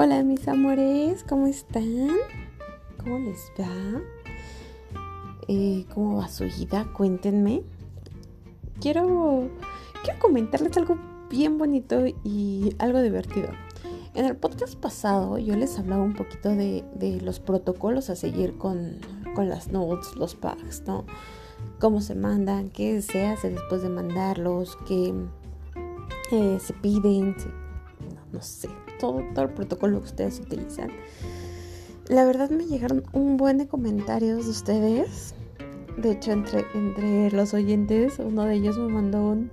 Hola mis amores, ¿cómo están? ¿Cómo les va? Eh, ¿Cómo va su vida? Cuéntenme. Quiero, quiero comentarles algo bien bonito y algo divertido. En el podcast pasado yo les hablaba un poquito de, los protocolos a seguir con, las notes, los packs, ¿no? Cómo se mandan, qué se hace después de mandarlos, qué eh, se piden, no, sé, todo, el protocolo que ustedes utilizan. La verdad me llegaron un buen de comentarios de ustedes. De hecho, entre, entre los oyentes, uno de ellos me mandó un,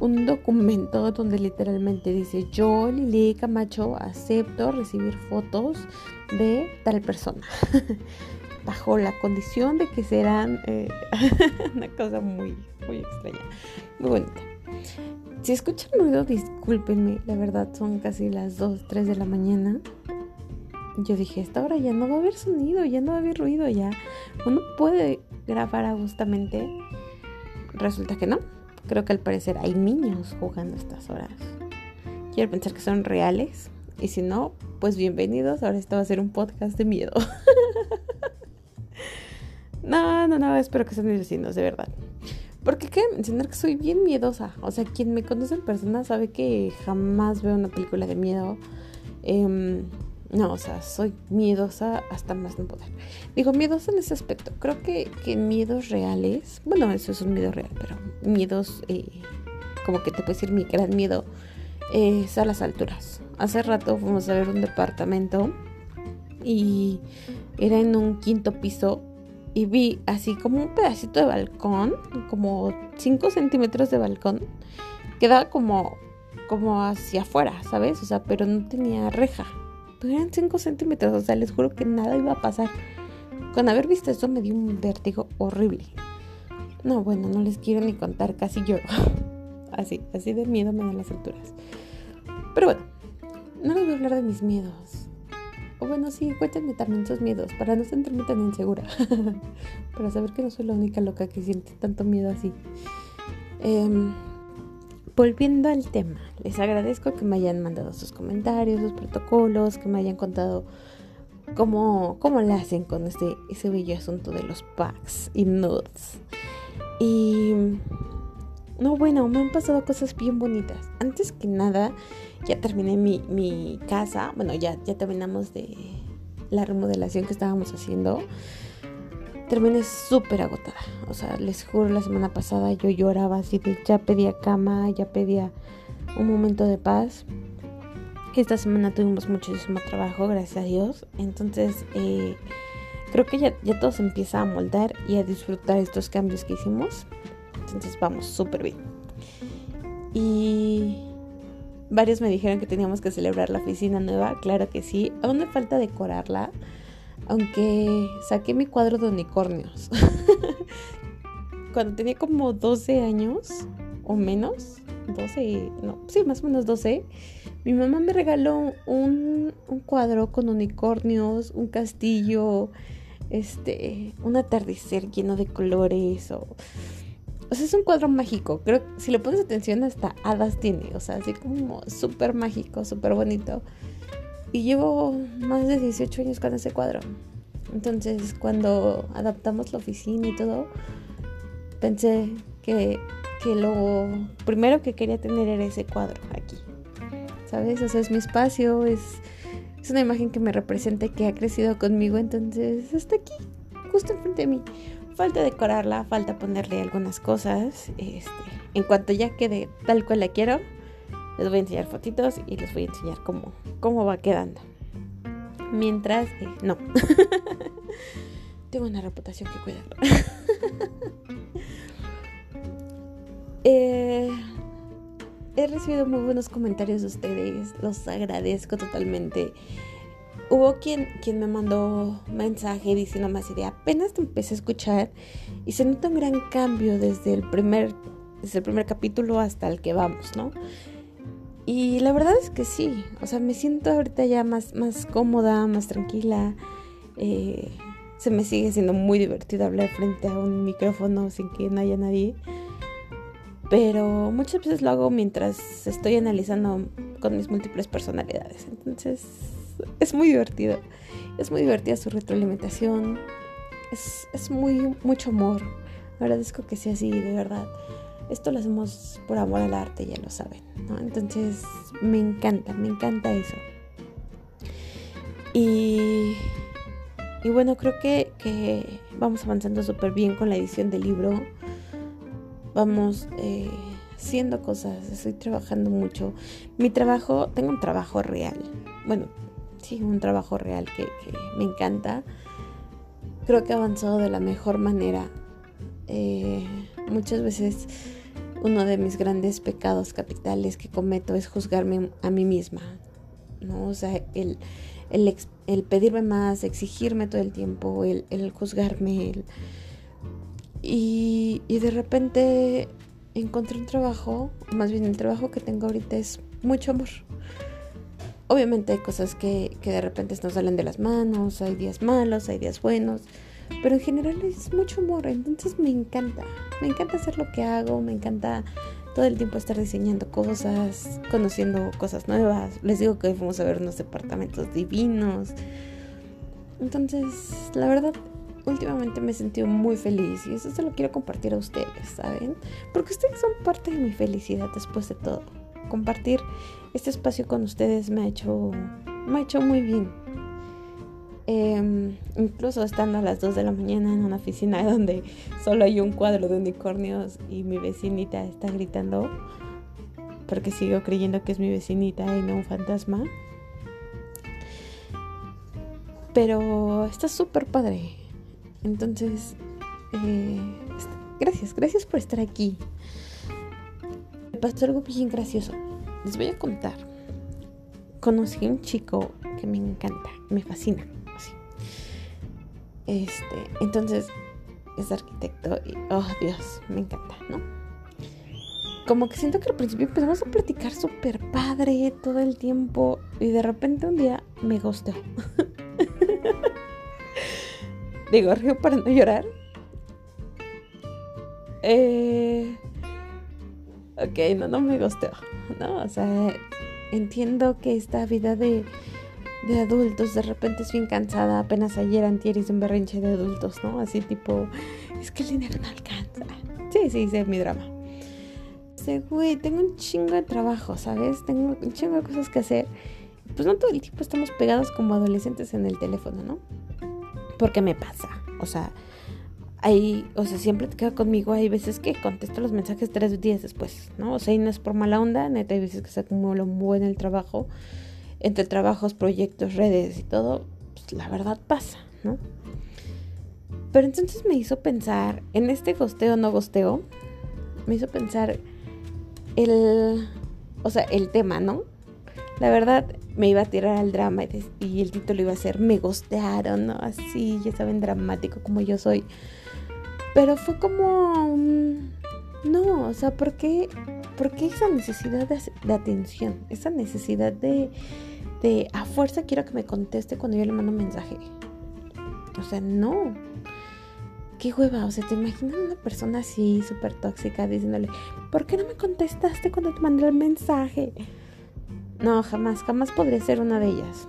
un documento donde literalmente dice yo, Lili Camacho, acepto recibir fotos de tal persona. Bajo la condición de que serán eh, una cosa muy, muy extraña, muy bonita. Si escuchan ruido, discúlpenme, la verdad son casi las 2, 3 de la mañana. Yo dije, esta hora ya no va a haber sonido, ya no va a haber ruido, ya uno puede grabar justamente Resulta que no Creo que al parecer hay niños jugando estas horas. Quiero pensar que son reales. Y si no, pues bienvenidos. Ahora esto va a ser un podcast de miedo. no, no, no. Espero que sean mis vecinos, de verdad. Porque quiero mencionar que soy bien miedosa. O sea, quien me conoce en persona sabe que jamás veo una película de miedo. Eh, no, o sea, soy miedosa hasta más no poder. Digo, miedosa en ese aspecto. Creo que, que miedos reales, bueno, eso es un miedo real, pero miedos, eh, como que te puedo decir, mi gran miedo es a las alturas. Hace rato fuimos a ver un departamento y era en un quinto piso y vi así como un pedacito de balcón, como 5 centímetros de balcón, que daba como, como hacia afuera, ¿sabes? O sea, pero no tenía reja eran 5 centímetros, o sea, les juro que nada iba a pasar. Con haber visto eso me dio un vértigo horrible. No, bueno, no les quiero ni contar, casi lloro. Así, así de miedo me dan las alturas. Pero bueno, no les voy a hablar de mis miedos. Bueno, sí, cuéntenme también sus miedos, para no sentirme tan insegura. para saber que no soy la única loca que siente tanto miedo así. Eh, volviendo al tema, les agradezco que me hayan mandado sus comentarios, sus protocolos, que me hayan contado cómo, cómo le hacen con este, ese bello asunto de los packs y nudes. Y no, bueno, me han pasado cosas bien bonitas. Antes que nada, ya terminé mi, mi casa. Bueno, ya, ya terminamos de la remodelación que estábamos haciendo terminé súper agotada. O sea, les juro, la semana pasada yo lloraba así de ya pedía cama, ya pedía un momento de paz. Esta semana tuvimos muchísimo trabajo, gracias a Dios. Entonces, eh, creo que ya, ya todo se empieza a moldar y a disfrutar estos cambios que hicimos. Entonces, vamos súper bien. Y varios me dijeron que teníamos que celebrar la oficina nueva. Claro que sí. Aún me falta decorarla. Aunque saqué mi cuadro de unicornios. Cuando tenía como 12 años o menos, 12, no, sí, más o menos 12, mi mamá me regaló un, cuadro con unicornios, un castillo, este, un atardecer lleno de colores o... O sea, es un cuadro mágico. Creo que si le pones atención hasta hadas tiene. O sea, así como súper mágico, súper bonito. Y llevo más de 18 años con ese cuadro. Entonces, cuando adaptamos la oficina y todo, pensé que, lo primero que quería tener era ese cuadro aquí. ¿Sabes? O sea, es mi espacio, es, es una imagen que me representa que ha crecido conmigo. Entonces, está aquí, justo enfrente de mí. Falta decorarla, falta ponerle algunas cosas. Este, en cuanto ya quede tal cual la quiero, les voy a enseñar fotitos y les voy a enseñar cómo, cómo va quedando. Mientras, eh, no. Tengo una reputación que cuidar. Eh, he recibido muy buenos comentarios de ustedes. Los agradezco totalmente. Hubo quien, quien me mandó mensaje diciendo más de apenas te empecé a escuchar y se nota un gran cambio desde el primer, desde el primer capítulo hasta el que vamos, ¿no? Y la verdad es que sí, o sea, me siento ahorita ya más, más cómoda, más tranquila. Eh, se me sigue siendo muy divertido hablar frente a un micrófono sin que no haya nadie. Pero muchas veces lo hago mientras estoy analizando con mis múltiples personalidades. Entonces, es muy divertido. Es muy divertida su retroalimentación. Es, es muy, mucho amor. Agradezco que sea así, de verdad. Esto lo hacemos por amor al arte, ya lo saben. Entonces, me encanta, me encanta eso. Y, y bueno, creo que, que vamos avanzando súper bien con la edición del libro. Vamos eh, haciendo cosas, estoy trabajando mucho. Mi trabajo, tengo un trabajo real. Bueno, sí, un trabajo real que, me encanta. Creo que he avanzado de la mejor manera. Eh, muchas veces uno de mis grandes pecados capitales que cometo es juzgarme a mí misma, ¿no? O sea, el, el, pedirme más, exigirme todo el tiempo, el, el juzgarme, y, y de repente encontré un trabajo, más bien el trabajo que tengo ahorita es mucho amor. Obviamente hay cosas que, que de repente nos salen de las manos, hay días malos, hay días buenos, pero en general es mucho amor, entonces me encanta, me encanta hacer lo que hago, me encanta todo el tiempo estar diseñando cosas, conociendo cosas nuevas. Les digo que hoy fuimos a ver unos departamentos divinos. Entonces, la verdad, últimamente me he sentido muy feliz y eso se lo quiero compartir a ustedes, ¿saben? Porque ustedes son parte de mi felicidad después de todo. Compartir este espacio con ustedes me ha hecho, me ha hecho muy bien. Em, incluso estando a las 2 de la mañana en una oficina donde solo hay un cuadro de unicornios y mi vecinita está gritando porque sigo creyendo que es mi vecinita y no un fantasma. Pero está súper padre. Entonces, eh, gracias, gracias por estar aquí. Pasó algo bien gracioso. Les voy a contar. Conocí a un chico que me encanta, me fascina este, entonces es arquitecto y, oh Dios, me encanta, ¿no? Como que siento que al principio empezamos a platicar súper padre todo el tiempo y de repente un día me gustó. Digo, río para no llorar. Eh, ok, no, no me gustó, ¿no? O sea, entiendo que esta vida de de adultos, de repente es bien cansada. Apenas ayer antier hice un berrinche de adultos, ¿no? Así tipo, es que el dinero no alcanza. Sí, sí, sí, es mi drama. Dice, güey, tengo un chingo de trabajo, ¿sabes? Tengo un chingo de cosas que hacer. Pues no todo el tiempo estamos pegados como adolescentes en el teléfono, ¿no? Porque me pasa. O sea, hay, o sea, siempre te queda conmigo. Hay veces que contesto los mensajes tres días después, ¿no? O sea, y no es por mala onda, neta, hay veces que se acumula un buen el trabajo entre trabajos, proyectos, redes y todo, pues la verdad pasa, ¿no? Pero entonces me hizo pensar, en este gosteo no gosteo, me hizo pensar el, o sea, el tema, ¿no? La verdad me iba a tirar al drama y, el título iba a ser Me gostearon, ¿no? Así, ya saben, dramático como yo soy. Pero fue como... no, o sea, ¿por qué, ¿por qué esa necesidad de atención? Esa necesidad de a fuerza quiero que me conteste cuando yo le mando un mensaje. O sea, no. Qué hueva, o sea, ¿te imaginas una persona así, súper tóxica, diciéndole, ¿por qué no me contestaste cuando te mandé el mensaje? No, jamás, jamás podría ser una de ellas.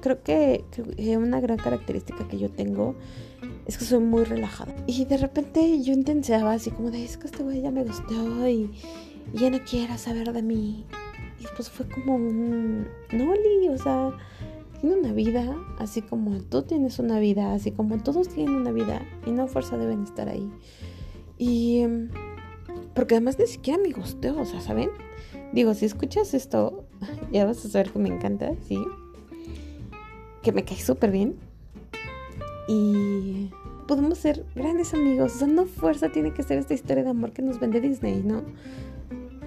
Creo que, una gran característica que yo tengo es que soy muy relajada. Y de repente yo intenseaba así como de, es que este güey ya me gustó y, ya no quiere saber de mí. Y pues fue como un... Noli, o sea, tiene una vida, así como tú tienes una vida, así como todos tienen una vida, y no fuerza deben estar ahí. Y... Em, porque además ni siquiera me gustó, o sea, ¿saben? Digo, si escuchas esto, ya vas a saber que me encanta, ¿sí? Que me cae súper bien. Y podemos ser grandes amigos. O sea, no fuerza tiene que ser esta historia de amor que nos vende Disney, ¿no?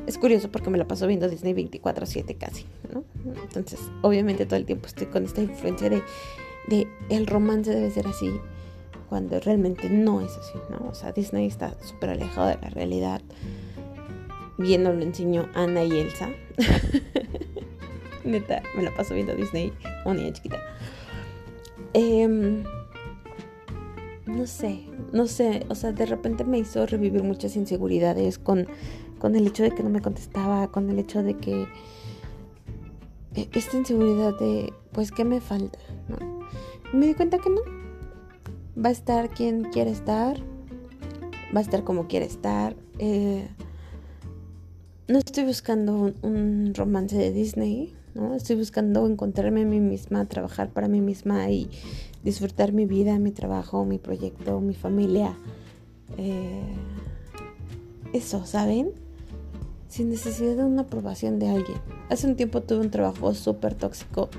es curioso porque me la paso viendo Disney 24/7 casi, ¿no? Entonces, obviamente todo el tiempo estoy con esta influencia de, de el romance debe ser así, cuando realmente no es así, ¿no? O sea, Disney está súper alejado de la realidad. Viendo lo enseñó Ana y Elsa. Neta, me la paso viendo Disney como niña chiquita. Em, no sé, no sé, o sea, de repente me hizo revivir muchas inseguridades con con el hecho de que no me contestaba, con el hecho de que e, esta inseguridad de, pues, ¿qué me falta? Y me di cuenta que no. Va a estar quien quiere estar, va a estar como quiere estar. Eh, no estoy buscando un, romance de Disney, ¿no? Estoy buscando encontrarme a mí misma, trabajar para mí misma y disfrutar mi vida, mi trabajo, mi proyecto, mi familia. Eh, eso, ¿saben? Sin necesidad de una aprobación de alguien. Hace un tiempo tuve un trabajo súper tóxico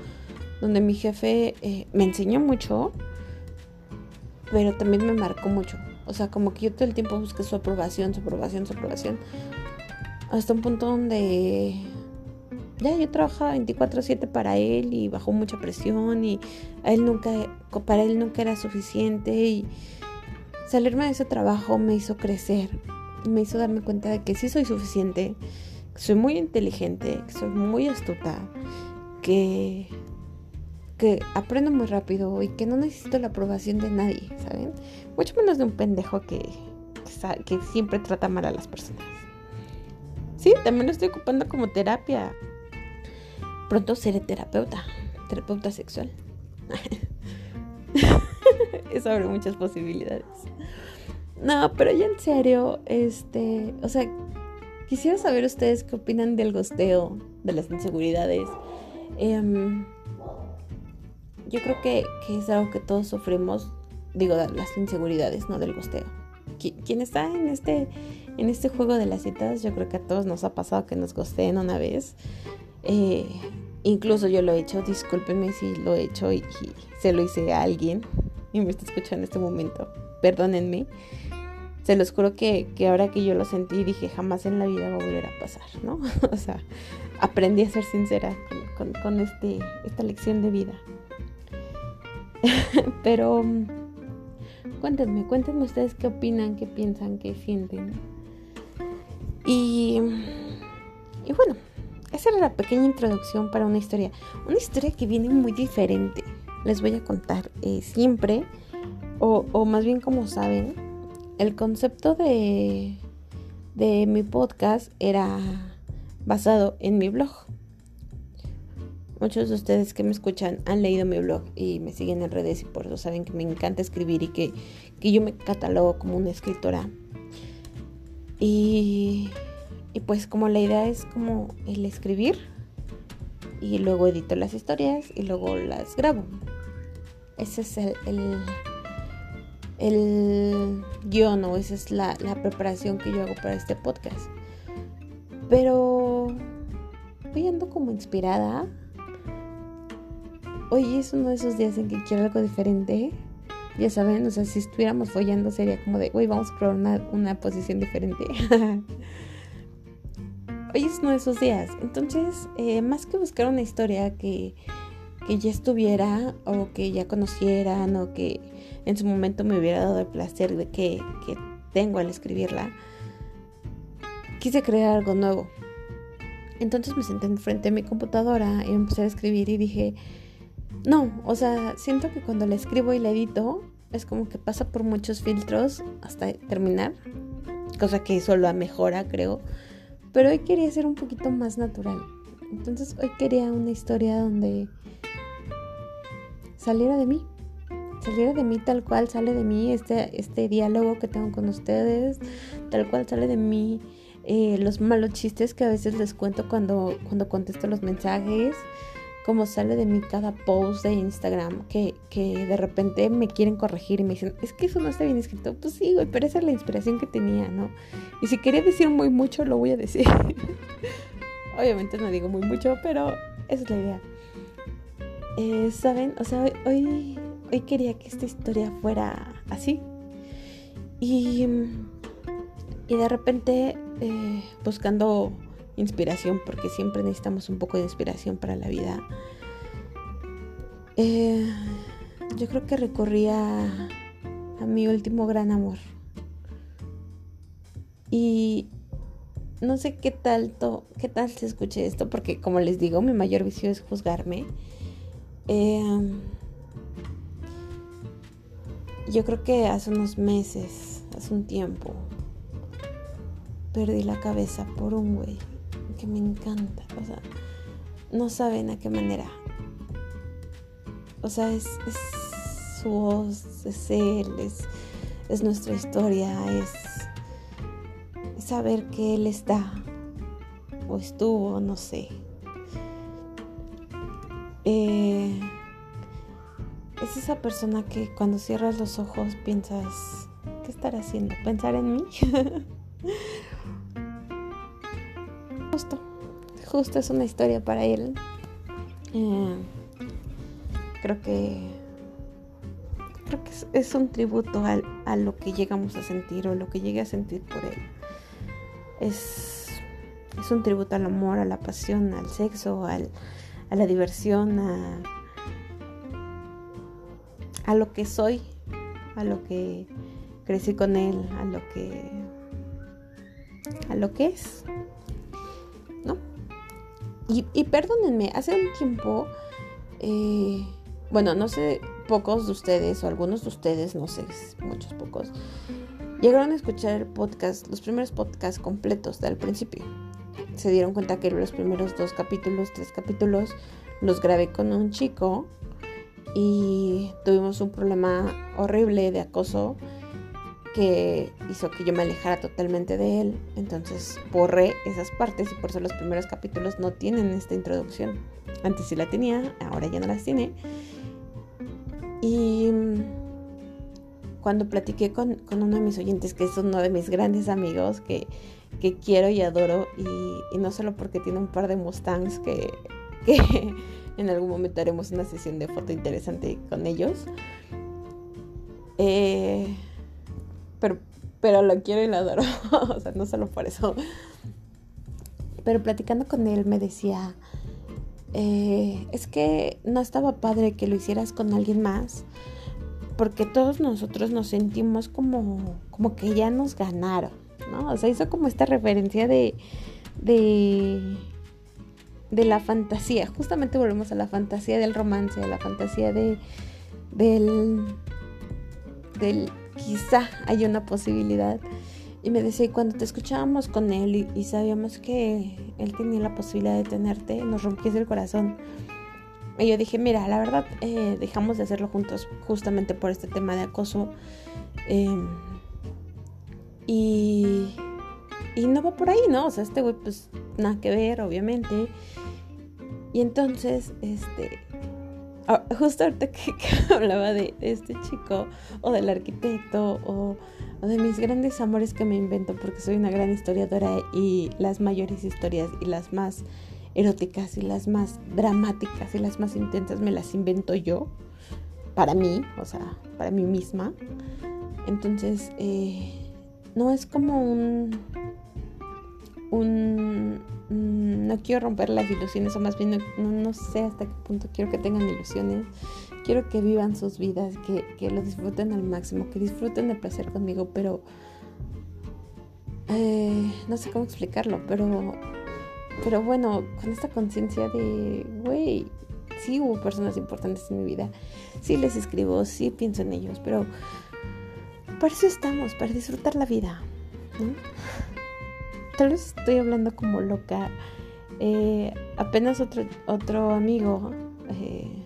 donde mi jefe eh, me enseñó mucho, pero también me marcó mucho. O sea, como que yo todo el tiempo busqué su aprobación, su aprobación, su aprobación. Hasta un punto donde ya yo trabajaba 24/7 para él y bajó mucha presión y a él nunca, para él nunca era suficiente y salirme de ese trabajo me hizo crecer, me hizo darme cuenta de que sí soy suficiente, que soy muy inteligente, que soy muy astuta, que que aprendo muy rápido y que no necesito la aprobación de nadie, ¿saben? Mucho menos de un pendejo que, que, siempre trata mal a las personas. Sí, también lo estoy ocupando como terapia. Pronto seré terapeuta, terapeuta sexual. Eso abre muchas posibilidades. No, pero ya en serio, este, o sea, quisiera saber ustedes qué opinan del gosteo, de las inseguridades. Eh, yo creo que, es algo que todos sufrimos, digo, las inseguridades, ¿no? Del gosteo. Quien está en este, en este juego de las citas, yo creo que a todos nos ha pasado que nos gosteen una vez. Eh, incluso yo lo he hecho, discúlpenme si lo he hecho y, se lo hice a alguien y me está escuchando en este momento. Perdónenme. Se los juro que, ahora que yo lo sentí dije jamás en la vida va a volver a pasar, ¿no? o sea, aprendí a ser sincera con, este, esta lección de vida. Pero cuéntenme, cuéntenme ustedes qué opinan, qué piensan, qué sienten. Y, y bueno, esa era la pequeña introducción para una historia. Una historia que viene muy diferente. Les voy a contar eh, siempre, o, o, más bien como saben, el concepto de, de mi podcast era basado en mi blog. Muchos de ustedes que me escuchan han leído mi blog y me siguen en redes y por eso saben que me encanta escribir y que, yo me catalogo como una escritora. Y, y, pues como la idea es como el escribir y luego edito las historias y luego las grabo. Ese es el, el, el guion o esa es la, la preparación que yo hago para este podcast. Pero voy ando como inspirada hoy es uno de esos días en que quiero algo diferente. Ya saben, o sea, si estuviéramos follando sería como de, güey, vamos a probar una, posición diferente. hoy es uno de esos días. Entonces, eh, más que buscar una historia que, que ya estuviera o que ya conocieran o que en su momento me hubiera dado el placer de que, que tengo al escribirla, quise crear algo nuevo. Entonces me senté enfrente de mi computadora y empecé a escribir y dije, no, o sea, siento que cuando la escribo y la edito, es como que pasa por muchos filtros hasta terminar. Cosa que solo mejora, creo. Pero hoy quería ser un poquito más natural. Entonces hoy quería una historia donde saliera de mí. Saliera de mí tal cual sale de mí este, este diálogo que tengo con ustedes. Tal cual sale de mí eh, los malos chistes que a veces les cuento cuando, cuando contesto los mensajes como sale de mí cada post de Instagram que, de repente me quieren corregir y me dicen, es que eso no está bien escrito. Pues sí, güey, pero esa es la inspiración que tenía, ¿no? Y si quería decir muy mucho, lo voy a decir. Obviamente no digo muy mucho, pero esa es la idea. Eh, ¿Saben? O sea, hoy, hoy quería que esta historia fuera así. Y, y de repente, eh, buscando inspiración, porque siempre necesitamos un poco de inspiración para la vida. Eh, yo creo que recorría a mi último gran amor. Y no sé qué tal, qué tal se escuche esto, porque como les digo, mi mayor vicio es juzgarme. Eh, yo creo que hace unos meses, hace un tiempo, perdí la cabeza por un güey que me encanta. O sea, no saben a qué manera. O sea, es, su voz, es él, es, nuestra historia, es, es saber que él está o estuvo, no sé. Eh, es esa persona que cuando cierras los ojos piensas, ¿qué estará haciendo? ¿Pensar en mí? justo, justo es una historia para él. Eh, creo que creo que es, un tributo a lo que llegamos a sentir o lo que llegué a sentir por él. Es, es un tributo al amor, a la pasión, al sexo, al, a la diversión, a, a lo que soy, a lo que crecí con él, a lo que a lo que es, ¿no? Y, y perdónenme, hace un tiempo, eh, bueno, no sé, pocos de ustedes o algunos de ustedes, no sé, muchos pocos, llegaron a escuchar podcast, los primeros podcasts completos del principio. Se dieron cuenta que los primeros dos capítulos, tres capítulos, los grabé con un chico y tuvimos un problema horrible de acoso que hizo que yo me alejara totalmente de él. Entonces borré esas partes y por eso los primeros capítulos no tienen esta introducción. Antes sí la tenía, ahora ya no las tiene. Y cuando platiqué con, uno de mis oyentes, que es uno de mis grandes amigos, que, quiero y adoro, y, no solo porque tiene un par de Mustangs que, que en algún momento haremos una sesión de foto interesante con ellos. Eh, pero, pero lo quiero y lo adoro. o sea, no solo por eso. Pero platicando con él me decía, eh, es que no estaba padre que lo hicieras con alguien más, porque todos nosotros nos sentimos como, como que ya nos ganaron, ¿no? O sea, hizo como esta referencia de, de, de la fantasía. Justamente volvemos a la fantasía del romance, a la fantasía de, del, del quizá hay una posibilidad. Y me decía, cuando te escuchábamos con él y, sabíamos que él tenía la posibilidad de tenerte, nos rompiese el corazón. Y yo dije, mira, la verdad, eh, dejamos de hacerlo juntos justamente por este tema de acoso. Em, y, y no va por ahí, ¿no? O sea, este güey, pues nada que ver, obviamente. Y entonces, este, justo ahorita que, hablaba de, este chico o del arquitecto o, de mis grandes amores que me invento porque soy una gran historiadora y las mayores historias y las más eróticas y las más dramáticas y las más intensas me las invento yo para mí, o sea, para mí misma. Entonces, eh, no es como un, un Mm, no quiero romper las ilusiones, o más bien no, sé hasta qué punto quiero que tengan ilusiones. Quiero que vivan sus vidas, que, que lo disfruten al máximo, que disfruten el placer conmigo, pero eh, no sé cómo explicarlo, pero, pero bueno, con esta conciencia de, güey, sí hubo personas importantes en mi vida, sí les escribo, sí pienso en ellos, pero para eso estamos, para disfrutar la vida, ¿no? tal vez estoy hablando como loca. Eh, apenas otro, otro amigo eh,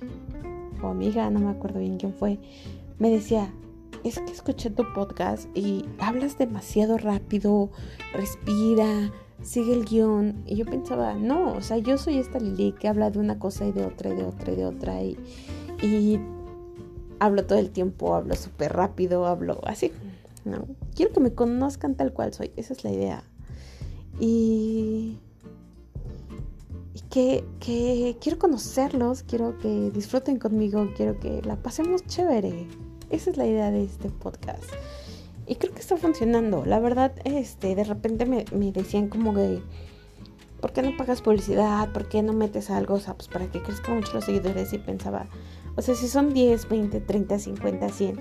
o amiga, no me acuerdo bien quién fue, me decía, es que escuché tu podcast y hablas demasiado rápido, respira, sigue el guion. Y yo pensaba, no, o sea, yo soy esta Lili que habla de una cosa y de otra y de otra y de otra y, y hablo todo el tiempo, hablo súper rápido, hablo así. No, quiero que me conozcan tal cual soy, esa es la idea. Y, que, quiero conocerlos, quiero que disfruten conmigo, quiero que la pasemos chévere. Esa es la idea de este podcast. Y creo que está funcionando. La verdad, este, de repente me, decían como que, ¿por qué no pagas publicidad? ¿Por qué no metes algo? O sea, pues para que crezcan mucho los seguidores. Y pensaba, o sea, si son 10, 20, 30, 50, 100,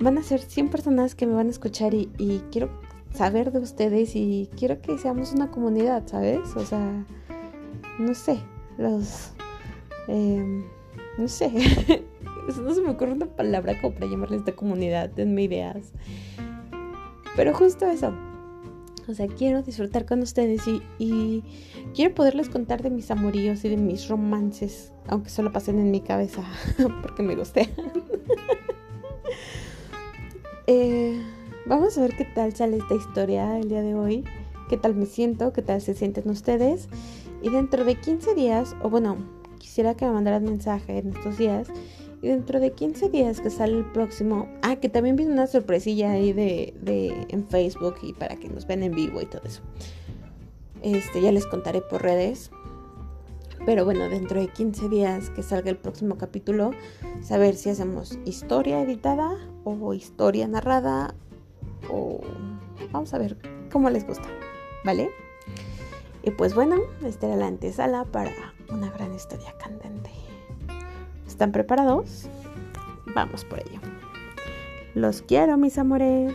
van a ser 100 personas que me van a escuchar y, quiero saber de ustedes y quiero que seamos una comunidad, ¿sabes? O sea, no sé, los... Em, no sé, no se me ocurre una palabra como para llamarle esta comunidad, denme ideas. Pero justo eso, O sea, quiero disfrutar con ustedes y, quiero poderles contar de mis amoríos y de mis romances, aunque solo pasen en mi cabeza, porque me gustean. Eh, vamos a ver qué tal sale esta historia el día de hoy, qué tal me siento, qué tal se sienten ustedes. Y dentro de 15 días, o bueno, quisiera que me mandaran mensaje en estos días y dentro de 15 días que sale el próximo, ah, que también viene una sorpresilla ahí de, de, en Facebook y para que nos vean en vivo y todo eso. Este, ya les contaré por redes. Pero bueno, dentro de 15 días que salga el próximo capítulo, saber si hacemos historia editada o historia narrada o vamos a ver cómo les gusta, ¿vale? Y pues bueno, esta era la antesala para una gran historia candente. ¿Están preparados? Vamos por ello. Los quiero, mis amores.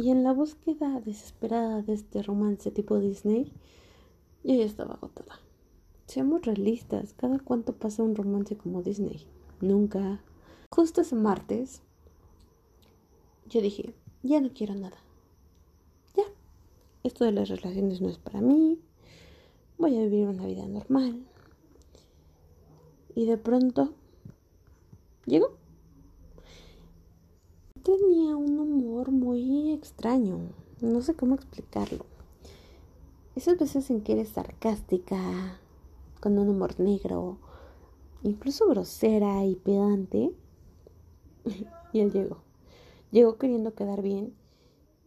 Y en la búsqueda desesperada de este romance tipo Disney, yo ya estaba agotada. Seamos realistas, ¿cada cuánto pasa un romance como Disney? Nunca. Justo ese martes, yo dije, ya no quiero nada. Ya, esto de las relaciones no es para mí. Voy a vivir una vida normal. Y de pronto, llegó. Tenía un humor muy extraño. No sé cómo explicarlo. Esas veces en que eres sarcástica, con un humor negro, incluso grosera y pedante, y él llegó. Llegó queriendo quedar bien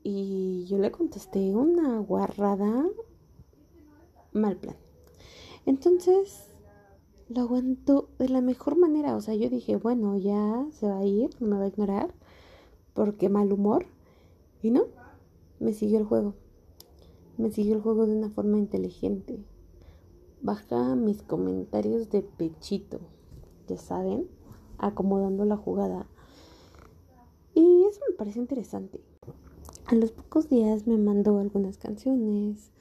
y yo le contesté una guarrada mal plan. Entonces lo aguantó de la mejor manera. O sea, yo dije, bueno, ya se va a ir, no me va a ignorar, porque mal humor. Y no, me siguió el juego. Me siguió el juego de una forma inteligente. Baja mis comentarios de pechito, ya saben, acomodando la jugada y eso me parece interesante. A los pocos días me mandó algunas canciones,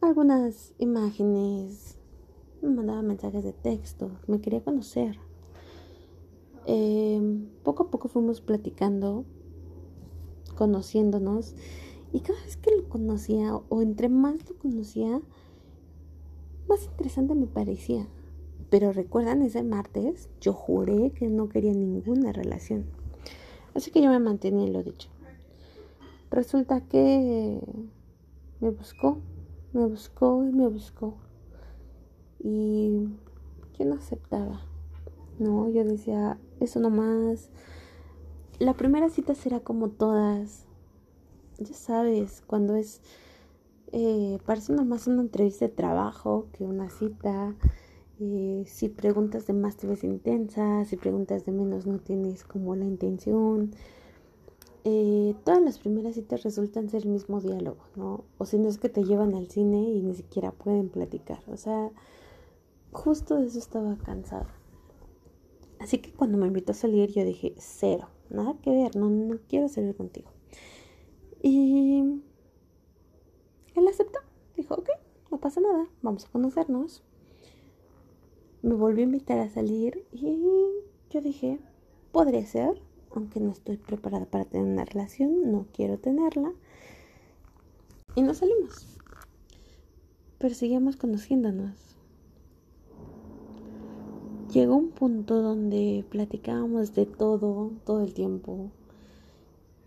algunas imágenes, me mandaba mensajes de texto, me quería conocer. Em, poco a poco fuimos platicando, conociéndonos, y cada vez que lo conocía, o entre más lo conocía, más interesante me parecía. Pero recuerdan ese martes, yo juré que no quería ninguna relación. Así que yo me mantenía en lo dicho. Resulta que me buscó, me buscó y me buscó. Y yo no aceptaba. No, yo decía, eso nomás. La primera cita será como todas. Ya sabes, cuando es... Eh, parece nomás una entrevista de trabajo que una cita. Eh, si preguntas de más te ves intensa, si preguntas de menos no tienes como la intención. Eh, todas las primeras citas resultan ser el mismo diálogo, ¿no? O si no es que te llevan al cine y ni siquiera pueden platicar. O sea, justo de eso estaba cansada. Así que cuando me invitó a salir yo dije, cero, nada que ver, no, no quiero salir contigo. Y él aceptó, dijo, ok, no pasa nada, vamos a conocernos me volvió a invitar a salir y yo dije, podría ser, aunque no estoy preparada para tener una relación, no quiero tenerla. Y nos salimos. Pero seguíamos conociéndonos. Llegó un punto donde platicábamos de todo, todo el tiempo.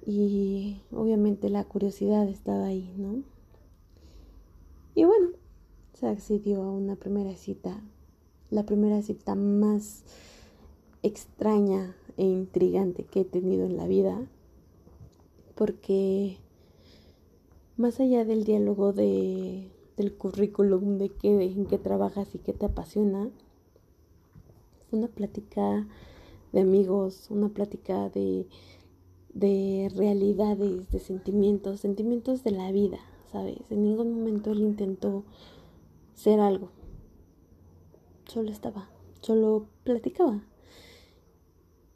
Y obviamente la curiosidad estaba ahí, ¿no? Y bueno, se accedió a una primera cita la primera cita más extraña e intrigante que he tenido en la vida, porque más allá del diálogo de, del currículum, de qué, en qué trabajas y qué te apasiona, fue una plática de amigos, una plática de, de realidades, de sentimientos, sentimientos de la vida, ¿sabes? En ningún momento él intentó ser algo solo estaba, solo platicaba.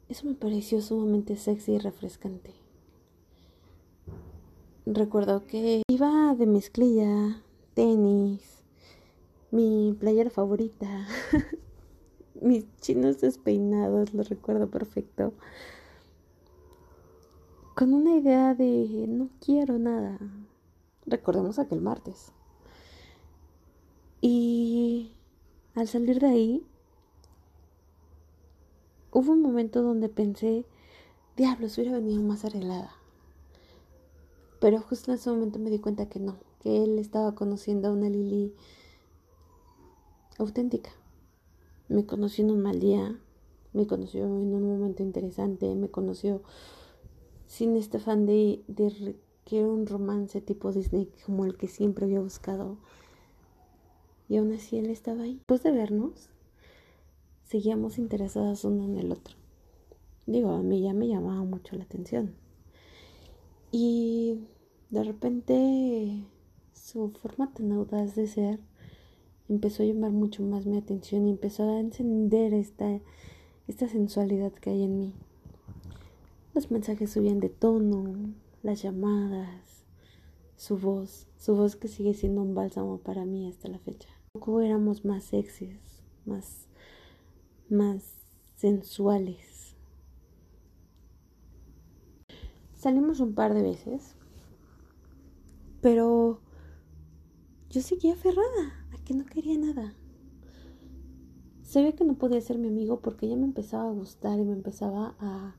Eso me pareció sumamente sexy y refrescante. recuerdo que iba de mezclilla, tenis, mi playera favorita, mis chinos despeinados, lo recuerdo perfecto, con una idea de no quiero nada. Recordemos aquel martes. Y al salir de ahí, hubo un momento donde pensé, diablos, hubiera venido más arreglada. Pero justo en ese momento me di cuenta que no, que él estaba conociendo a una Lili auténtica. Me conoció en un mal día, me conoció en un momento interesante, me conoció sin este fan de, de que era un romance tipo Disney como el que siempre había buscado. Y aún así él estaba ahí. Después de vernos, seguíamos interesadas uno en el otro. Digo, a mí ya me llamaba mucho la atención. Y de repente su forma tan audaz de ser empezó a llamar mucho más mi atención y empezó a encender esta, esta sensualidad que hay en mí. Los mensajes subían de tono, las llamadas, su voz, su voz que sigue siendo un bálsamo para mí hasta la fecha. Poco éramos más sexys, más, más sensuales. Salimos un par de veces, pero yo seguía aferrada a que no quería nada. Sabía que no podía ser mi amigo porque ya me empezaba a gustar y me empezaba a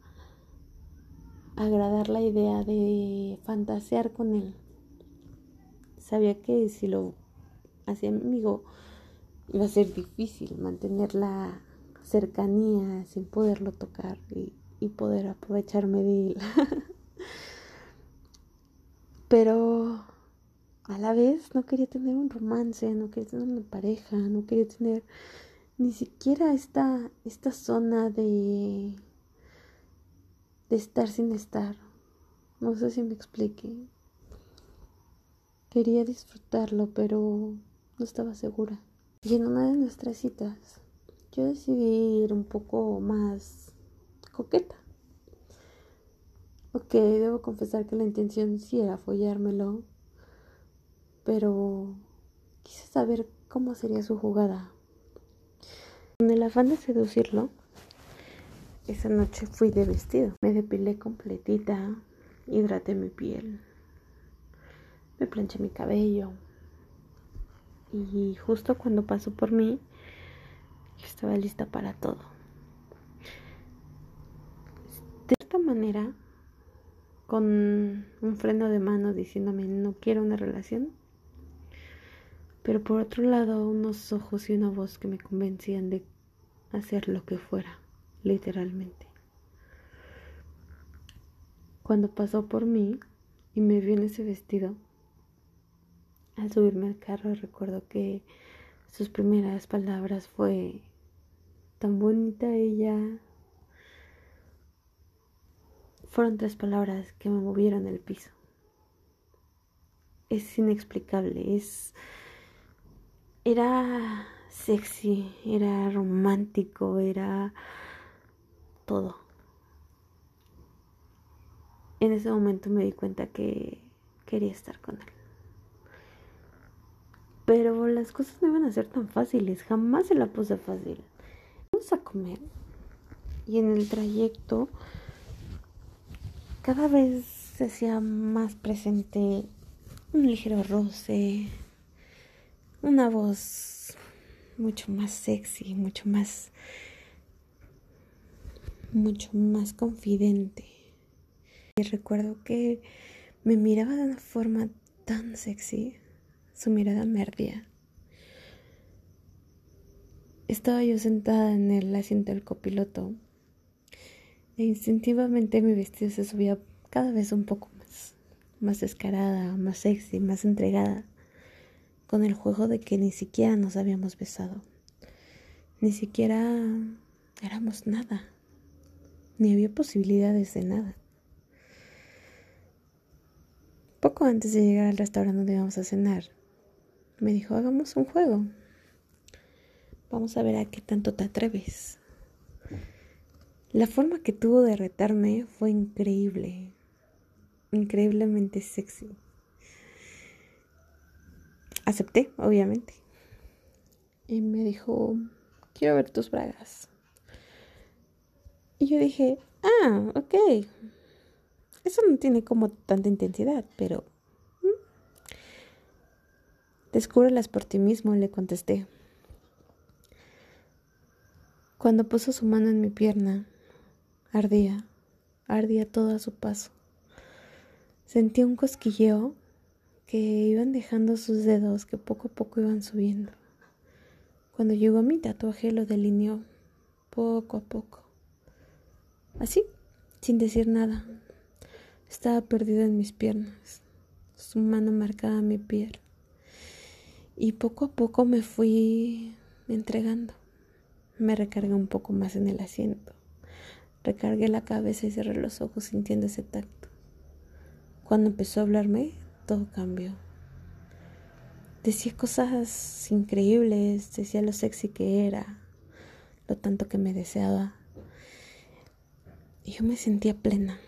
agradar la idea de fantasear con él. Sabía que si lo hacía mi amigo iba a ser difícil mantener la cercanía sin poderlo tocar y, y poder aprovecharme de él. Pero a la vez no quería tener un romance, no quería tener una pareja, no quería tener ni siquiera esta, esta zona de, de estar sin estar. No sé si me explique. Quería disfrutarlo, pero no estaba segura. Y en una de nuestras citas, yo decidí ir un poco más coqueta. Ok, debo confesar que la intención sí era follármelo, pero quise saber cómo sería su jugada. Con el afán de seducirlo, esa noche fui de vestido. Me depilé completita, hidraté mi piel, me planché mi cabello. Y justo cuando pasó por mí, estaba lista para todo. De esta manera, con un freno de mano diciéndome no quiero una relación, pero por otro lado unos ojos y una voz que me convencían de hacer lo que fuera, literalmente. Cuando pasó por mí y me vio en ese vestido, al subirme al carro recuerdo que sus primeras palabras fue tan bonita ella. Fueron tres palabras que me movieron el piso. Es inexplicable, es era sexy, era romántico, era todo. En ese momento me di cuenta que quería estar con él. Pero las cosas no iban a ser tan fáciles, jamás se la puse fácil. Vamos a comer y en el trayecto cada vez se hacía más presente un ligero roce, una voz mucho más sexy, mucho más mucho más confidente. Y recuerdo que me miraba de una forma tan sexy, su mirada me ardía. Estaba yo sentada en el asiento del copiloto e instintivamente mi vestido se subía cada vez un poco más, más descarada, más sexy, más entregada con el juego de que ni siquiera nos habíamos besado, ni siquiera éramos nada, ni había posibilidades de nada. Poco antes de llegar al restaurante donde íbamos a cenar, me dijo, hagamos un juego. Vamos a ver a qué tanto te atreves. La forma que tuvo de retarme fue increíble. increíblemente sexy. Acepté, obviamente. Y me dijo, quiero ver tus bragas. Y yo dije, ah, ok. Eso no tiene como tanta intensidad, pero... Descúbrelas por ti mismo, le contesté. Cuando puso su mano en mi pierna, ardía, ardía todo a su paso. Sentí un cosquilleo que iban dejando sus dedos que poco a poco iban subiendo. Cuando llegó mi tatuaje lo delineó poco a poco. Así, sin decir nada. Estaba perdida en mis piernas. Su mano marcaba mi piel. Y poco a poco me fui entregando. Me recargué un poco más en el asiento. Recargué la cabeza y cerré los ojos sintiendo ese tacto. Cuando empezó a hablarme, todo cambió. Decía cosas increíbles, decía lo sexy que era, lo tanto que me deseaba. Y yo me sentía plena.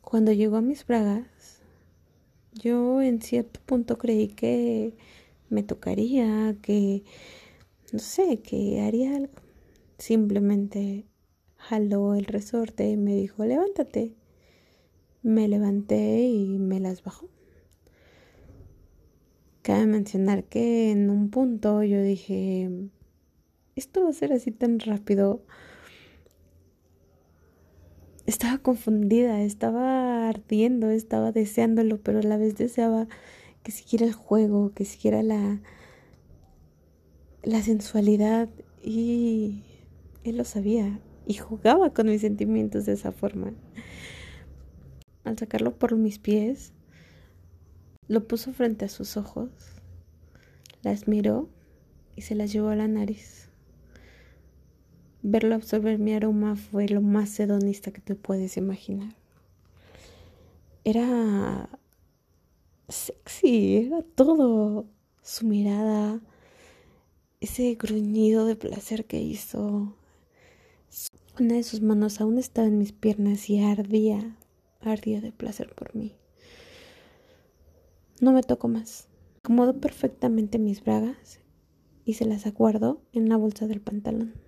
Cuando llegó a mis bragas, yo en cierto punto creí que me tocaría, que no sé, que haría algo. Simplemente jaló el resorte y me dijo, levántate. Me levanté y me las bajó. Cabe mencionar que en un punto yo dije, esto va a ser así tan rápido. Estaba confundida, estaba ardiendo, estaba deseándolo, pero a la vez deseaba que siguiera el juego, que siguiera la, la sensualidad y él lo sabía y jugaba con mis sentimientos de esa forma. Al sacarlo por mis pies, lo puso frente a sus ojos, las miró y se las llevó a la nariz. Verlo absorber mi aroma fue lo más hedonista que te puedes imaginar. Era sexy, era todo. Su mirada, ese gruñido de placer que hizo. Una de sus manos aún estaba en mis piernas y ardía, ardía de placer por mí. No me tocó más. Acomodó perfectamente mis bragas y se las aguardó en la bolsa del pantalón.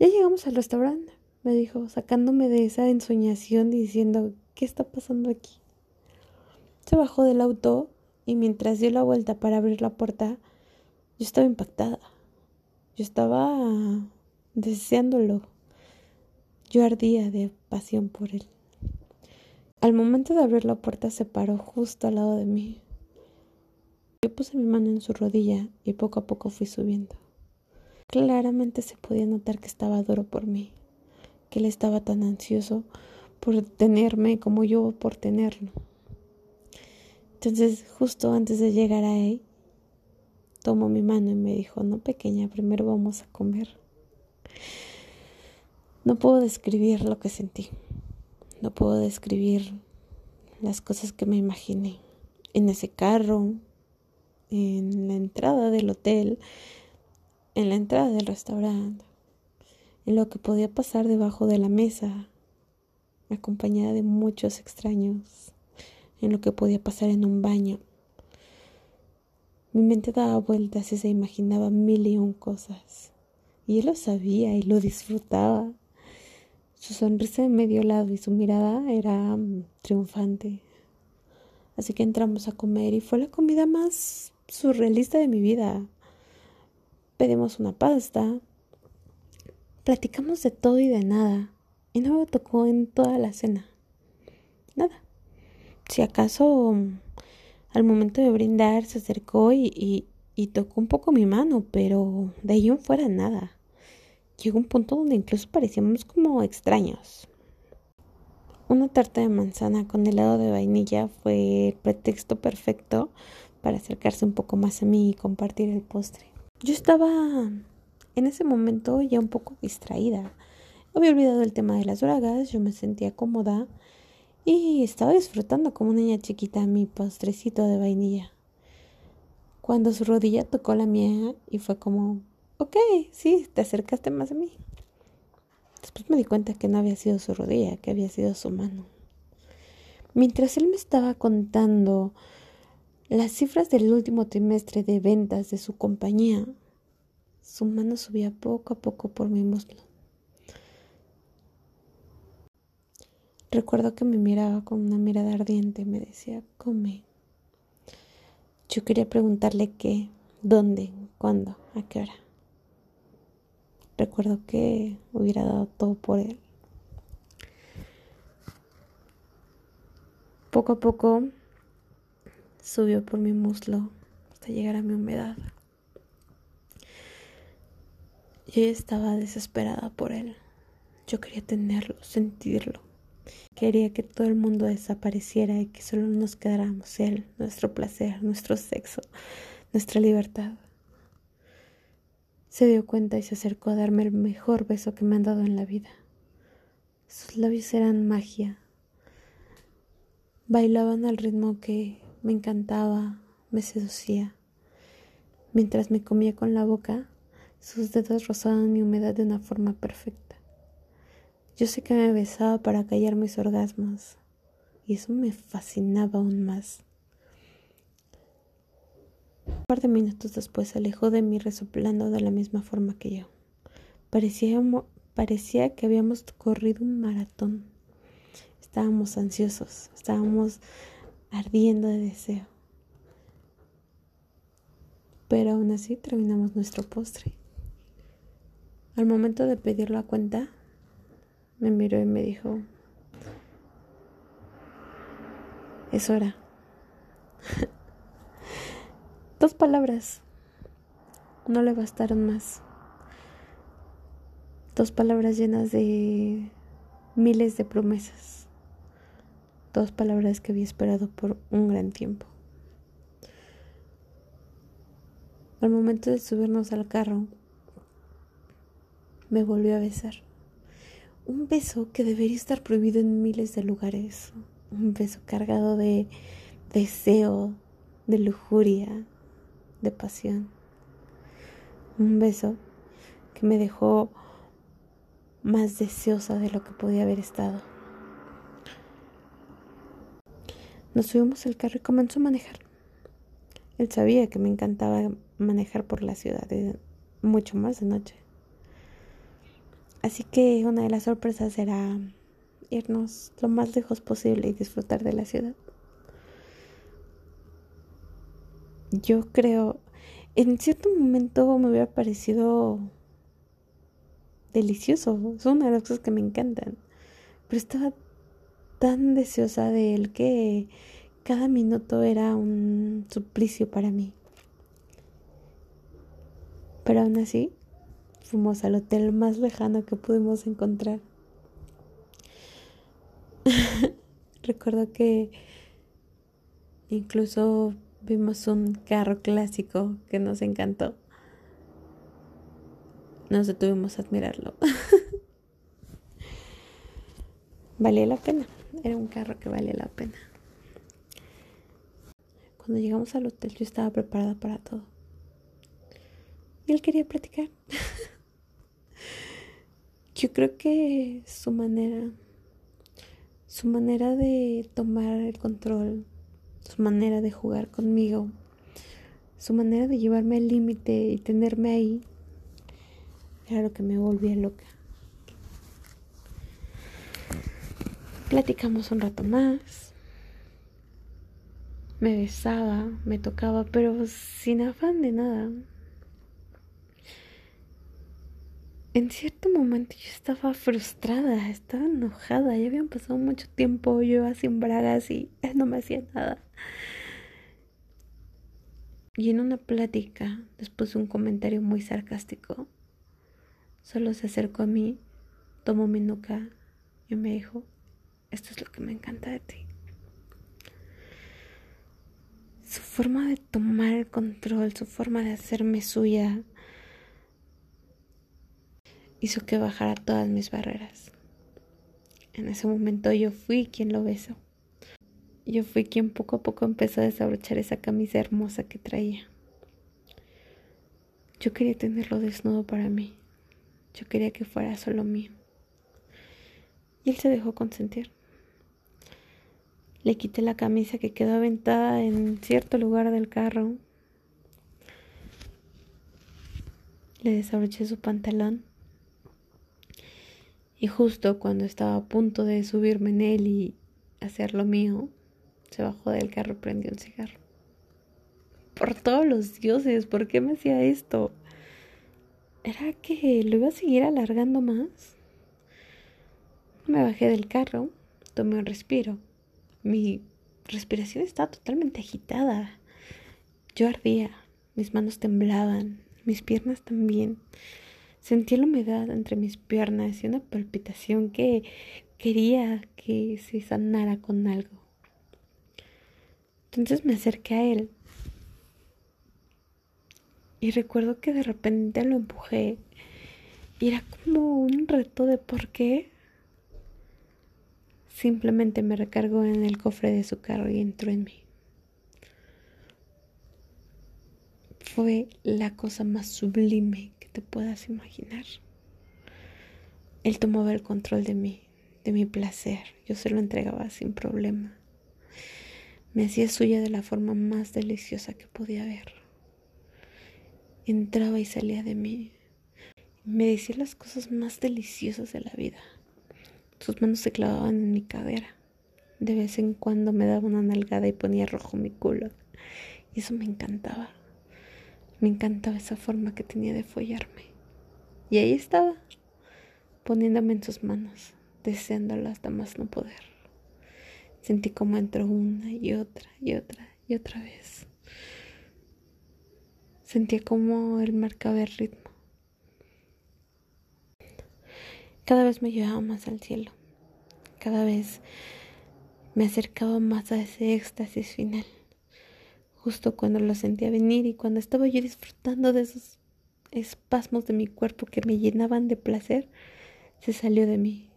Ya llegamos al restaurante, me dijo, sacándome de esa ensoñación diciendo, ¿qué está pasando aquí? Se bajó del auto y mientras dio la vuelta para abrir la puerta, yo estaba impactada. Yo estaba deseándolo. Yo ardía de pasión por él. Al momento de abrir la puerta se paró justo al lado de mí. Yo puse mi mano en su rodilla y poco a poco fui subiendo. Claramente se podía notar que estaba duro por mí, que él estaba tan ansioso por tenerme como yo por tenerlo. Entonces, justo antes de llegar a él, tomó mi mano y me dijo, no pequeña, primero vamos a comer. No puedo describir lo que sentí. No puedo describir las cosas que me imaginé en ese carro, en la entrada del hotel, en la entrada del restaurante, en lo que podía pasar debajo de la mesa, acompañada de muchos extraños, en lo que podía pasar en un baño mi mente daba vueltas y se imaginaba mil y un cosas. Y él lo sabía y lo disfrutaba. Su sonrisa de medio lado y su mirada era mm, triunfante. Así que entramos a comer y fue la comida más surrealista de mi vida. Pedimos una pasta. Platicamos de todo y de nada. Y no me tocó en toda la cena. Nada. Si acaso al momento de brindar se acercó y, y, tocó un poco mi mano, pero de ahí en fuera nada. Llegó un punto donde incluso parecíamos como extraños. Una tarta de manzana con helado de vainilla fue el pretexto perfecto para acercarse un poco más a mí y compartir el postre. Yo estaba en ese momento ya un poco distraída. Había olvidado el tema de las bragas, yo me sentía cómoda y estaba disfrutando como niña chiquita mi postrecito de vainilla. Cuando su rodilla tocó la mía y fue como, ok, sí, te acercaste más a mí. Después me di cuenta que no había sido su rodilla, que había sido su mano. Mientras él me estaba contando las cifras del último trimestre de ventas de su compañía, su mano subía poco a poco por mi muslo. Recuerdo que me miraba con una mirada ardiente me decía, come. Yo quería preguntarle qué, dónde, cuándo, a qué hora. Recuerdo que hubiera dado todo por él. Poco a poco subió por mi muslo hasta llegar a mi humedad. Yo estaba desesperada por él. Yo quería tenerlo, sentirlo. Quería que todo el mundo desapareciera y que solo nos quedáramos él, nuestro placer, nuestro sexo, nuestra libertad. Se dio cuenta y se acercó a darme el mejor beso que me han dado en la vida. Sus labios eran magia. Bailaban al ritmo que me encantaba, me seducía. Mientras me comía con la boca, sus dedos rozaban mi humedad de una forma perfecta. Yo sé que me besaba para callar mis orgasmos, y eso me fascinaba aún más. Un par de minutos después se alejó de mí resoplando de la misma forma que yo. Parecía, parecía que habíamos corrido un maratón. Estábamos ansiosos, estábamos ardiendo de deseo. Pero aún así terminamos nuestro postre. Al momento de pedir la cuenta, me miró y me dijo, es hora. Dos palabras. No le bastaron más. Dos palabras llenas de miles de promesas. Dos palabras que había esperado por un gran tiempo. Al momento de subirnos al carro, me volvió a besar. Un beso que debería estar prohibido en miles de lugares. Un beso cargado de deseo, de lujuria, de pasión. Un beso que me dejó más deseosa de lo que podía haber estado. Nos subimos al carro y comenzó a manejar. Él sabía que me encantaba manejar por la ciudad, mucho más de noche. Así que una de las sorpresas era irnos lo más lejos posible y disfrutar de la ciudad. Yo creo, en cierto momento me hubiera parecido delicioso, es una de las cosas que me encantan, pero estaba tan deseosa de él que cada minuto era un suplicio para mí. Pero aún así, fuimos al hotel más lejano que pudimos encontrar. Recuerdo que incluso vimos un carro clásico que nos encantó. Nos detuvimos a admirarlo. valía la pena. Era un carro que valía la pena. Cuando llegamos al hotel yo estaba preparada para todo. Y él quería platicar. Yo creo que su manera, su manera de tomar el control, su manera de jugar conmigo, su manera de llevarme al límite y tenerme ahí, era lo que me volvía loca. Platicamos un rato más. Me besaba, me tocaba, pero sin afán de nada. en cierto momento yo estaba frustrada, estaba enojada, ya habían pasado mucho tiempo, yo iba sin bragas y no me hacía nada. Y en una plática, después de un comentario muy sarcástico, solo se acercó a mí, tomó mi nuca y me dijo, esto es lo que me encanta de ti. Su forma de tomar el control, su forma de hacerme suya, hizo que bajara todas mis barreras. En ese momento yo fui quien lo besó. Yo fui quien poco a poco empezó a desabrochar esa camisa hermosa que traía. Yo quería tenerlo desnudo para mí. Yo quería que fuera solo mío. Y él se dejó consentir. Le quité la camisa que quedó aventada en cierto lugar del carro. Le desabroché su pantalón. Y justo cuando estaba a punto de subirme en él y hacer lo mío, se bajó del carro y prendió un cigarro. Por todos los dioses, ¿por qué me hacía esto? ¿Era que lo iba a seguir alargando más? Me bajé del carro, tomé un respiro. Mi respiración estaba totalmente agitada. Yo ardía, mis manos temblaban, mis piernas también. Sentí la humedad entre mis piernas y una palpitación que quería que se sanara con algo. Entonces me acerqué a él y recuerdo que de repente lo empujé y era como un reto de por qué. Simplemente me recargó en el cofre de su carro y entró en mí. Fue la cosa más sublime que te puedas imaginar. Él tomaba el control de mí, de mi placer. Yo se lo entregaba sin problema. Me hacía suya de la forma más deliciosa que podía haber. Entraba y salía de mí. Me decía las cosas más deliciosas de la vida. Sus manos se clavaban en mi cadera. De vez en cuando me daba una nalgada y ponía rojo mi culo. Y eso me encantaba. Me encantaba esa forma que tenía de follarme. Y ahí estaba, poniéndome en sus manos, deseándola hasta más no poder. Sentí como entró una y otra y otra y otra vez. Sentía como él marcaba el ritmo. Cada vez me llevaba más al cielo. Cada vez me acercaba más a ese éxtasis final justo cuando lo sentía venir y cuando estaba yo disfrutando de esos espasmos de mi cuerpo que me llenaban de placer, se salió de mí.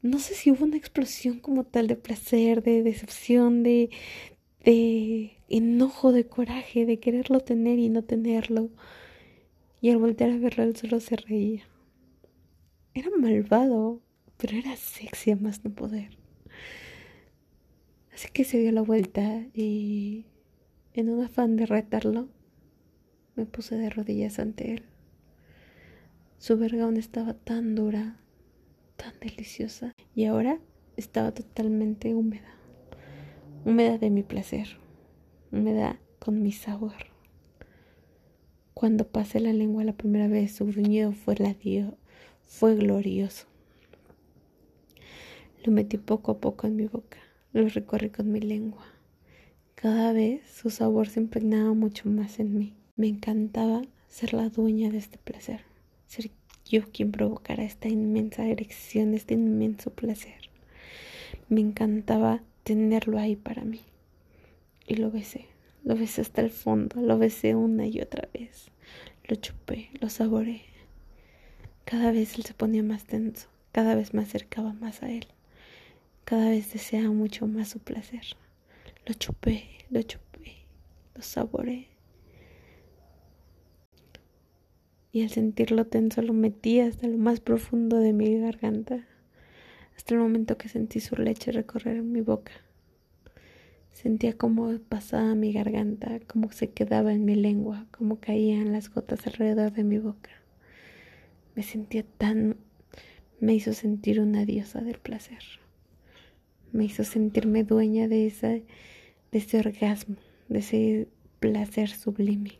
No sé si hubo una explosión como tal de placer, de decepción, de, de enojo, de coraje, de quererlo tener y no tenerlo. Y al voltear a verlo, él solo se reía. Era malvado, pero era sexy a más no poder. Así que se dio la vuelta y en un afán de retarlo, me puse de rodillas ante él. Su verga aún estaba tan dura, tan deliciosa, y ahora estaba totalmente húmeda. Húmeda de mi placer, húmeda con mi sabor. Cuando pasé la lengua la primera vez, su gruñido fue ladío, fue glorioso. Lo metí poco a poco en mi boca lo recorrí con mi lengua. Cada vez su sabor se impregnaba mucho más en mí. Me encantaba ser la dueña de este placer, ser yo quien provocara esta inmensa erección, este inmenso placer. Me encantaba tenerlo ahí para mí. Y lo besé, lo besé hasta el fondo, lo besé una y otra vez. Lo chupé, lo saboreé. Cada vez él se ponía más tenso, cada vez me acercaba más a él. Cada vez deseaba mucho más su placer. Lo chupé, lo chupé, lo saboreé. Y al sentirlo tenso lo metí hasta lo más profundo de mi garganta, hasta el momento que sentí su leche recorrer mi boca. Sentía cómo pasaba mi garganta, cómo se quedaba en mi lengua, cómo caían las gotas alrededor de mi boca. Me sentía tan... me hizo sentir una diosa del placer me hizo sentirme dueña de, esa, de ese orgasmo, de ese placer sublime.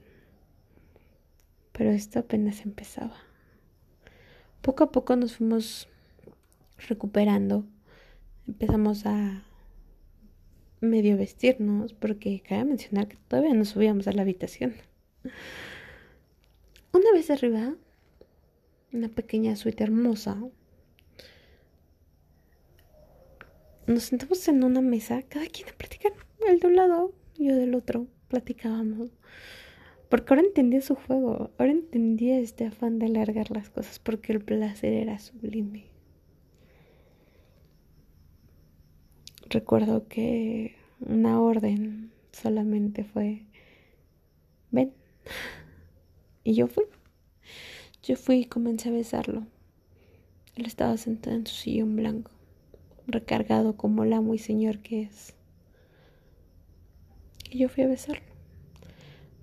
Pero esto apenas empezaba. Poco a poco nos fuimos recuperando. Empezamos a medio vestirnos, porque cabe mencionar que todavía no subíamos a la habitación. Una vez arriba, una pequeña suite hermosa, nos sentamos en una mesa, cada quien a platicar, él de un lado, yo del otro, platicábamos. Porque ahora entendía su juego, ahora entendía este afán de alargar las cosas, porque el placer era sublime. Recuerdo que una orden solamente fue, ven. Y yo fui. Yo fui y comencé a besarlo. Él estaba sentado en su sillón blanco recargado como el amo y señor que es. Y yo fui a besarlo.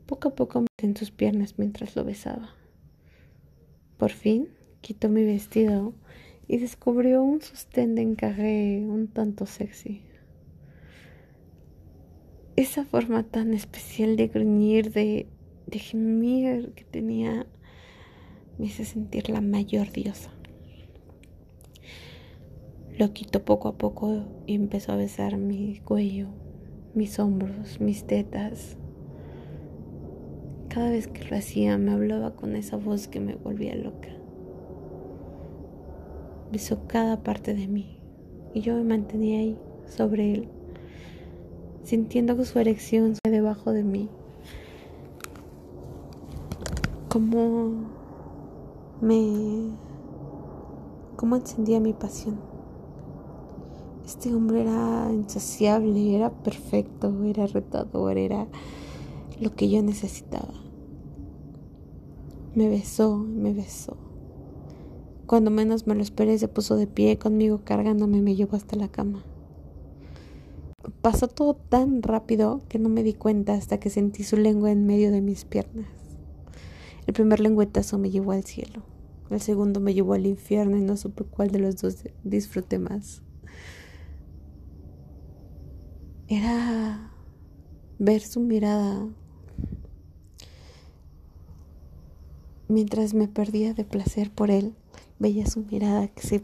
Poco a poco me en sus piernas mientras lo besaba. Por fin quitó mi vestido y descubrió un sostén de encaje un tanto sexy. Esa forma tan especial de gruñir, de, de gemir que tenía, me hizo sentir la mayor diosa. Lo quitó poco a poco y empezó a besar mi cuello, mis hombros, mis tetas. Cada vez que lo hacía me hablaba con esa voz que me volvía loca. Besó cada parte de mí y yo me mantenía ahí sobre él, sintiendo que su erección debajo de mí. Como me... cómo encendía mi pasión. Este hombre era insaciable, era perfecto, era retador, era lo que yo necesitaba. Me besó, me besó. Cuando menos me lo esperé, se puso de pie conmigo cargándome y me llevó hasta la cama. Pasó todo tan rápido que no me di cuenta hasta que sentí su lengua en medio de mis piernas. El primer lengüetazo me llevó al cielo. El segundo me llevó al infierno y no supe cuál de los dos disfruté más. Era ver su mirada mientras me perdía de placer por él. Veía su mirada que se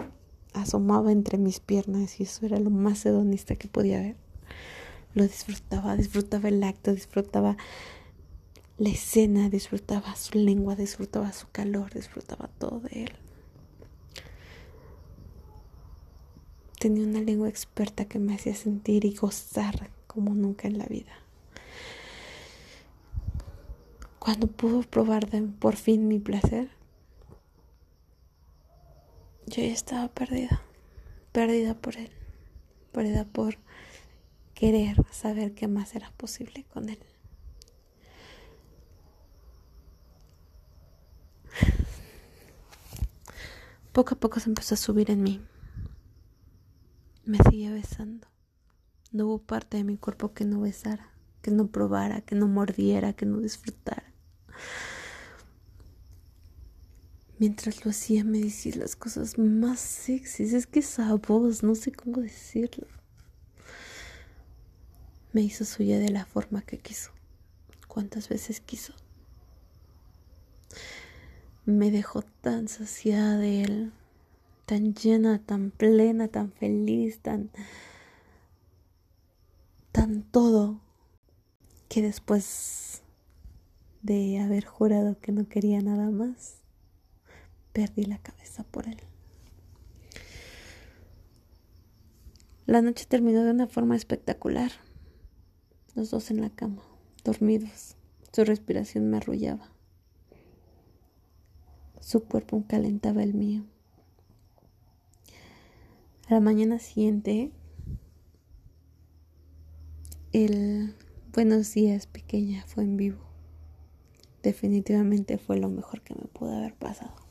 asomaba entre mis piernas y eso era lo más hedonista que podía ver. Lo disfrutaba, disfrutaba el acto, disfrutaba la escena, disfrutaba su lengua, disfrutaba su calor, disfrutaba todo de él. Tenía una lengua experta que me hacía sentir y gozar como nunca en la vida. Cuando pudo probar por fin mi placer, yo ya estaba perdida, perdida por él, perdida por querer saber qué más era posible con él. Poco a poco se empezó a subir en mí me seguía besando. No hubo parte de mi cuerpo que no besara, que no probara, que no mordiera, que no disfrutara. Mientras lo hacía me decía las cosas más sexys. Es que esa voz, no sé cómo decirlo. Me hizo suya de la forma que quiso. Cuántas veces quiso. Me dejó tan saciada de él tan llena, tan plena, tan feliz, tan, tan todo, que después de haber jurado que no quería nada más, perdí la cabeza por él. La noche terminó de una forma espectacular. Los dos en la cama, dormidos. Su respiración me arrullaba. Su cuerpo calentaba el mío. A la mañana siguiente, el Buenos días pequeña fue en vivo. Definitivamente fue lo mejor que me pudo haber pasado.